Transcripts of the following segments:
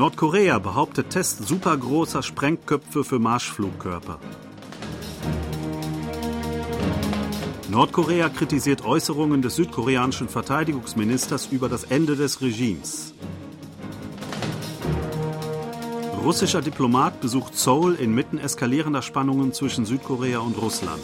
Nordkorea behauptet Test supergroßer Sprengköpfe für Marschflugkörper. Nordkorea kritisiert Äußerungen des südkoreanischen Verteidigungsministers über das Ende des Regimes. Russischer Diplomat besucht Seoul inmitten eskalierender Spannungen zwischen Südkorea und Russland.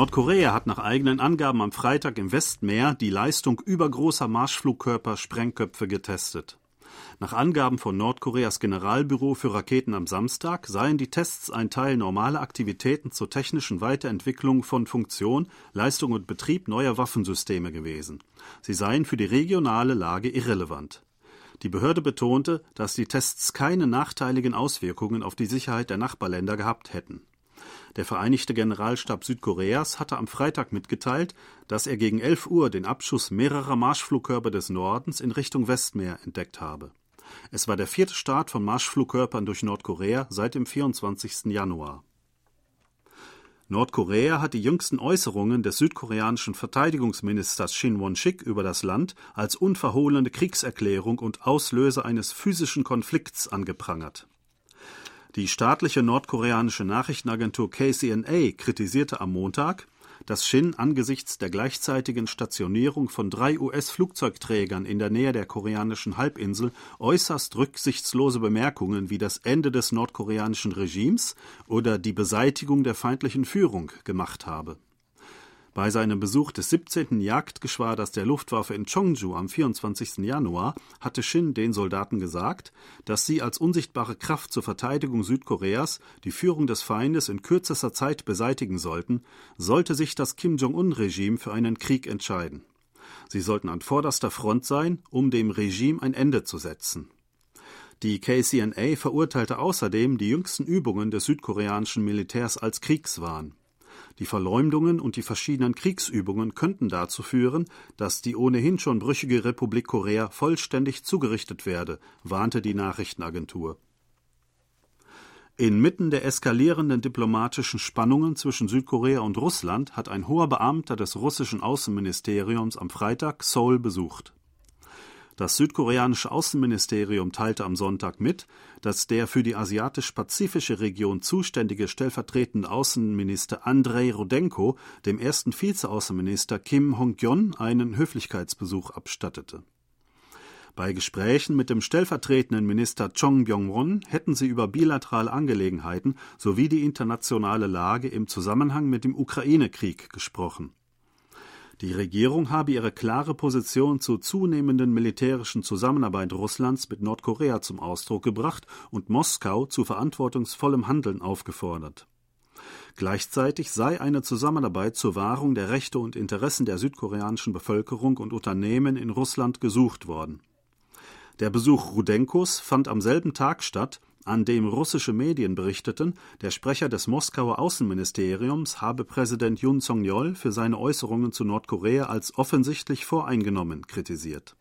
Nordkorea hat nach eigenen Angaben am Freitag im Westmeer die Leistung übergroßer Marschflugkörper Sprengköpfe getestet. Nach Angaben von Nordkoreas Generalbüro für Raketen am Samstag seien die Tests ein Teil normaler Aktivitäten zur technischen Weiterentwicklung von Funktion, Leistung und Betrieb neuer Waffensysteme gewesen. Sie seien für die regionale Lage irrelevant. Die Behörde betonte, dass die Tests keine nachteiligen Auswirkungen auf die Sicherheit der Nachbarländer gehabt hätten. Der Vereinigte Generalstab Südkoreas hatte am Freitag mitgeteilt, dass er gegen 11 Uhr den Abschuss mehrerer Marschflugkörper des Nordens in Richtung Westmeer entdeckt habe. Es war der vierte Start von Marschflugkörpern durch Nordkorea seit dem 24. Januar. Nordkorea hat die jüngsten Äußerungen des südkoreanischen Verteidigungsministers Shin Won-sik über das Land als unverhohlene Kriegserklärung und Auslöser eines physischen Konflikts angeprangert. Die staatliche nordkoreanische Nachrichtenagentur KCNA kritisierte am Montag, dass Shin angesichts der gleichzeitigen Stationierung von drei US-Flugzeugträgern in der Nähe der koreanischen Halbinsel äußerst rücksichtslose Bemerkungen wie das Ende des nordkoreanischen Regimes oder die Beseitigung der feindlichen Führung gemacht habe bei seinem Besuch des 17. Jagdgeschwaders der Luftwaffe in Chongju am 24. Januar hatte Shin den Soldaten gesagt, dass sie als unsichtbare Kraft zur Verteidigung Südkoreas die Führung des Feindes in kürzester Zeit beseitigen sollten, sollte sich das Kim Jong-un-Regime für einen Krieg entscheiden. Sie sollten an vorderster Front sein, um dem Regime ein Ende zu setzen. Die KCNA verurteilte außerdem die jüngsten Übungen des südkoreanischen Militärs als Kriegswahn. Die Verleumdungen und die verschiedenen Kriegsübungen könnten dazu führen, dass die ohnehin schon brüchige Republik Korea vollständig zugerichtet werde, warnte die Nachrichtenagentur. Inmitten der eskalierenden diplomatischen Spannungen zwischen Südkorea und Russland hat ein hoher Beamter des russischen Außenministeriums am Freitag Seoul besucht. Das südkoreanische Außenministerium teilte am Sonntag mit, dass der für die asiatisch-pazifische Region zuständige stellvertretende Außenminister Andrei Rudenko dem ersten Vizeaußenminister Kim Hong-kyon einen Höflichkeitsbesuch abstattete. Bei Gesprächen mit dem stellvertretenden Minister Chong Byong-won hätten sie über bilaterale Angelegenheiten sowie die internationale Lage im Zusammenhang mit dem Ukraine-Krieg gesprochen. Die Regierung habe ihre klare Position zur zunehmenden militärischen Zusammenarbeit Russlands mit Nordkorea zum Ausdruck gebracht und Moskau zu verantwortungsvollem Handeln aufgefordert. Gleichzeitig sei eine Zusammenarbeit zur Wahrung der Rechte und Interessen der südkoreanischen Bevölkerung und Unternehmen in Russland gesucht worden. Der Besuch Rudenkos fand am selben Tag statt, an dem russische Medien berichteten, der Sprecher des Moskauer Außenministeriums habe Präsident Yun Song-yeol für seine Äußerungen zu Nordkorea als offensichtlich voreingenommen kritisiert.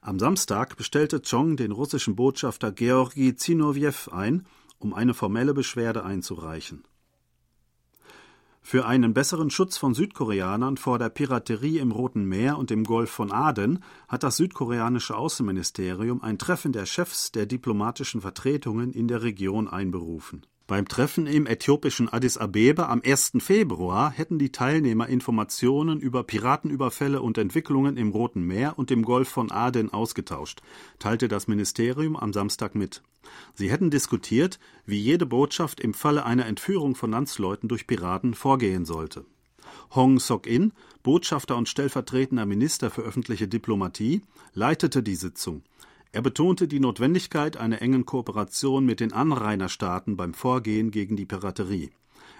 Am Samstag bestellte Chong den russischen Botschafter Georgi Zinoviev ein, um eine formelle Beschwerde einzureichen. Für einen besseren Schutz von Südkoreanern vor der Piraterie im Roten Meer und im Golf von Aden hat das südkoreanische Außenministerium ein Treffen der Chefs der diplomatischen Vertretungen in der Region einberufen beim Treffen im äthiopischen Addis Abeba am 1. Februar hätten die Teilnehmer Informationen über Piratenüberfälle und Entwicklungen im Roten Meer und im Golf von Aden ausgetauscht, teilte das Ministerium am Samstag mit. Sie hätten diskutiert, wie jede Botschaft im Falle einer Entführung von Landsleuten durch Piraten vorgehen sollte. Hong Sok-in, Botschafter und stellvertretender Minister für öffentliche Diplomatie, leitete die Sitzung. Er betonte die Notwendigkeit einer engen Kooperation mit den Anrainerstaaten beim Vorgehen gegen die Piraterie.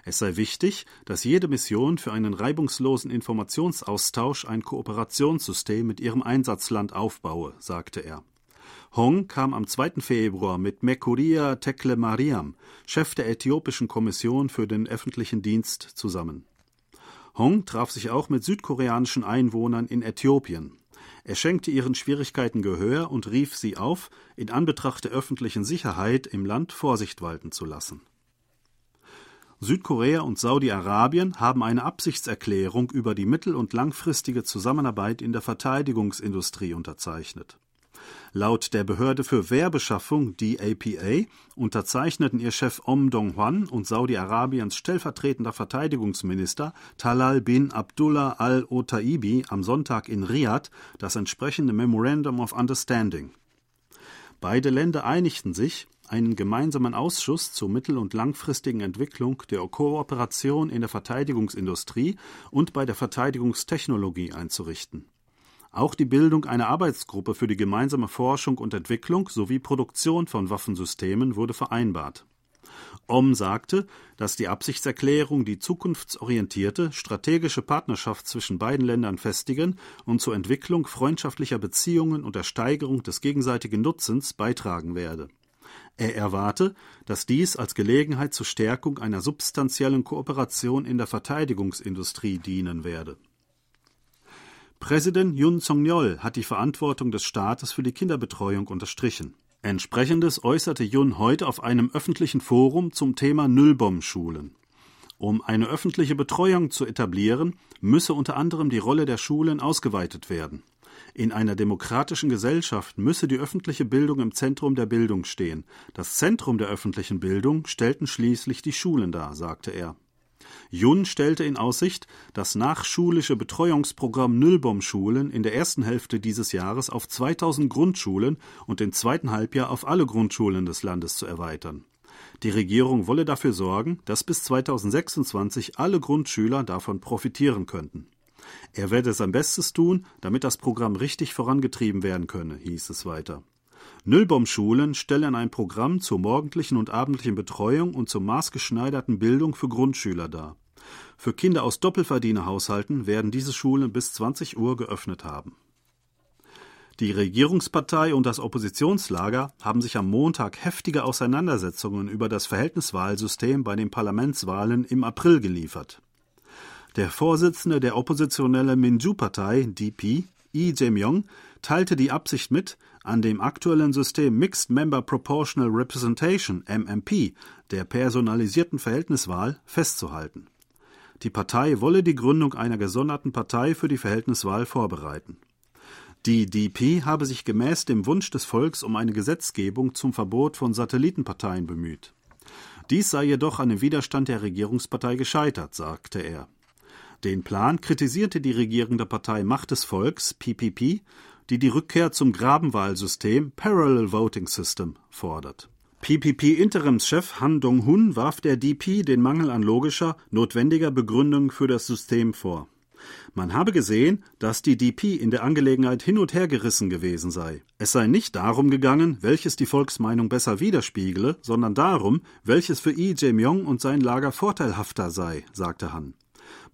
Es sei wichtig, dass jede Mission für einen reibungslosen Informationsaustausch ein Kooperationssystem mit ihrem Einsatzland aufbaue, sagte er. Hong kam am 2. Februar mit Mekuria Tekle Mariam, Chef der äthiopischen Kommission für den öffentlichen Dienst, zusammen. Hong traf sich auch mit südkoreanischen Einwohnern in Äthiopien. Er schenkte ihren Schwierigkeiten Gehör und rief sie auf, in Anbetracht der öffentlichen Sicherheit im Land Vorsicht walten zu lassen. Südkorea und Saudi-Arabien haben eine Absichtserklärung über die mittel- und langfristige Zusammenarbeit in der Verteidigungsindustrie unterzeichnet. Laut der Behörde für Wehrbeschaffung DAPA unterzeichneten ihr Chef Om Dong-hwan und Saudi-Arabiens stellvertretender Verteidigungsminister Talal bin Abdullah al-Otaibi am Sonntag in Riad das entsprechende Memorandum of Understanding. Beide Länder einigten sich, einen gemeinsamen Ausschuss zur mittel- und langfristigen Entwicklung der Kooperation in der Verteidigungsindustrie und bei der Verteidigungstechnologie einzurichten. Auch die Bildung einer Arbeitsgruppe für die gemeinsame Forschung und Entwicklung sowie Produktion von Waffensystemen wurde vereinbart. Om sagte, dass die Absichtserklärung die zukunftsorientierte strategische Partnerschaft zwischen beiden Ländern festigen und zur Entwicklung freundschaftlicher Beziehungen und der Steigerung des gegenseitigen Nutzens beitragen werde. Er erwarte, dass dies als Gelegenheit zur Stärkung einer substanziellen Kooperation in der Verteidigungsindustrie dienen werde. Präsident Yun Song-yeol hat die Verantwortung des Staates für die Kinderbetreuung unterstrichen. Entsprechendes äußerte Yun heute auf einem öffentlichen Forum zum Thema Nullbom-Schulen. Um eine öffentliche Betreuung zu etablieren, müsse unter anderem die Rolle der Schulen ausgeweitet werden. In einer demokratischen Gesellschaft müsse die öffentliche Bildung im Zentrum der Bildung stehen. Das Zentrum der öffentlichen Bildung stellten schließlich die Schulen dar, sagte er. Jun stellte in Aussicht, das nachschulische Betreuungsprogramm Nullbom-Schulen in der ersten Hälfte dieses Jahres auf 2000 Grundschulen und im zweiten Halbjahr auf alle Grundschulen des Landes zu erweitern. Die Regierung wolle dafür sorgen, dass bis 2026 alle Grundschüler davon profitieren könnten. Er werde sein Bestes tun, damit das Programm richtig vorangetrieben werden könne, hieß es weiter. Nullbaum-Schulen stellen ein Programm zur morgendlichen und abendlichen Betreuung und zur maßgeschneiderten Bildung für Grundschüler dar. Für Kinder aus Doppelverdienerhaushalten werden diese Schulen bis 20 Uhr geöffnet haben. Die Regierungspartei und das Oppositionslager haben sich am Montag heftige Auseinandersetzungen über das Verhältniswahlsystem bei den Parlamentswahlen im April geliefert. Der Vorsitzende der oppositionellen Minju-Partei, DP, Lee Jae-myung, teilte die Absicht mit, an dem aktuellen System Mixed Member Proportional Representation MMP der personalisierten Verhältniswahl festzuhalten. Die Partei wolle die Gründung einer gesonderten Partei für die Verhältniswahl vorbereiten. Die DP habe sich gemäß dem Wunsch des Volks um eine Gesetzgebung zum Verbot von Satellitenparteien bemüht. Dies sei jedoch an dem Widerstand der Regierungspartei gescheitert, sagte er. Den Plan kritisierte die regierende Partei Macht des Volks PPP, die die Rückkehr zum Grabenwahlsystem Parallel Voting System fordert. PPP-Interimschef Han Dong-hun warf der DP den Mangel an logischer, notwendiger Begründung für das System vor. Man habe gesehen, dass die DP in der Angelegenheit hin und her gerissen gewesen sei. Es sei nicht darum gegangen, welches die Volksmeinung besser widerspiegele, sondern darum, welches für Lee Jae-myung und sein Lager vorteilhafter sei, sagte Han.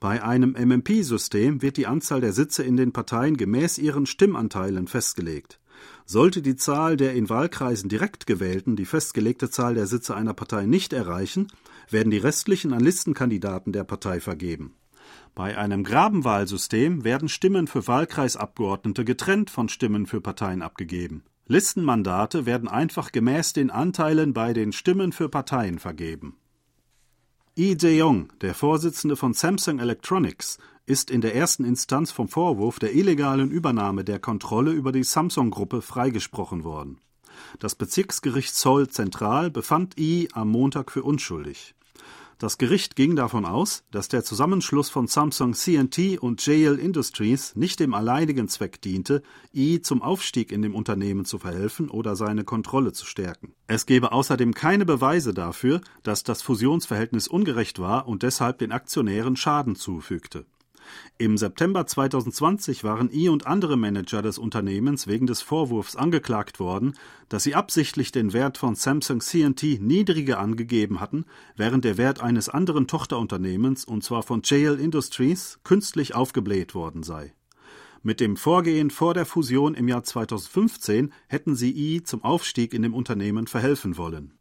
Bei einem MMP-System wird die Anzahl der Sitze in den Parteien gemäß ihren Stimmanteilen festgelegt. Sollte die Zahl der in Wahlkreisen direkt gewählten die festgelegte Zahl der Sitze einer Partei nicht erreichen, werden die restlichen an Listenkandidaten der Partei vergeben. Bei einem Grabenwahlsystem werden Stimmen für Wahlkreisabgeordnete getrennt von Stimmen für Parteien abgegeben. Listenmandate werden einfach gemäß den Anteilen bei den Stimmen für Parteien vergeben. Lee Jae-yong, der Vorsitzende von Samsung Electronics, ist in der ersten Instanz vom Vorwurf der illegalen Übernahme der Kontrolle über die Samsung-Gruppe freigesprochen worden. Das Bezirksgericht Seoul Zentral befand Lee am Montag für unschuldig. Das Gericht ging davon aus, dass der Zusammenschluss von Samsung CNT und JL Industries nicht dem alleinigen Zweck diente, I zum Aufstieg in dem Unternehmen zu verhelfen oder seine Kontrolle zu stärken. Es gebe außerdem keine Beweise dafür, dass das Fusionsverhältnis ungerecht war und deshalb den Aktionären Schaden zufügte. Im September 2020 waren I und andere Manager des Unternehmens wegen des Vorwurfs angeklagt worden, dass sie absichtlich den Wert von Samsung CNT niedriger angegeben hatten, während der Wert eines anderen Tochterunternehmens, und zwar von JL Industries, künstlich aufgebläht worden sei. Mit dem Vorgehen vor der Fusion im Jahr 2015 hätten sie I zum Aufstieg in dem Unternehmen verhelfen wollen.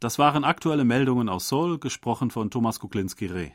Das waren aktuelle Meldungen aus Seoul, gesprochen von Thomas Kuklinski-Reh.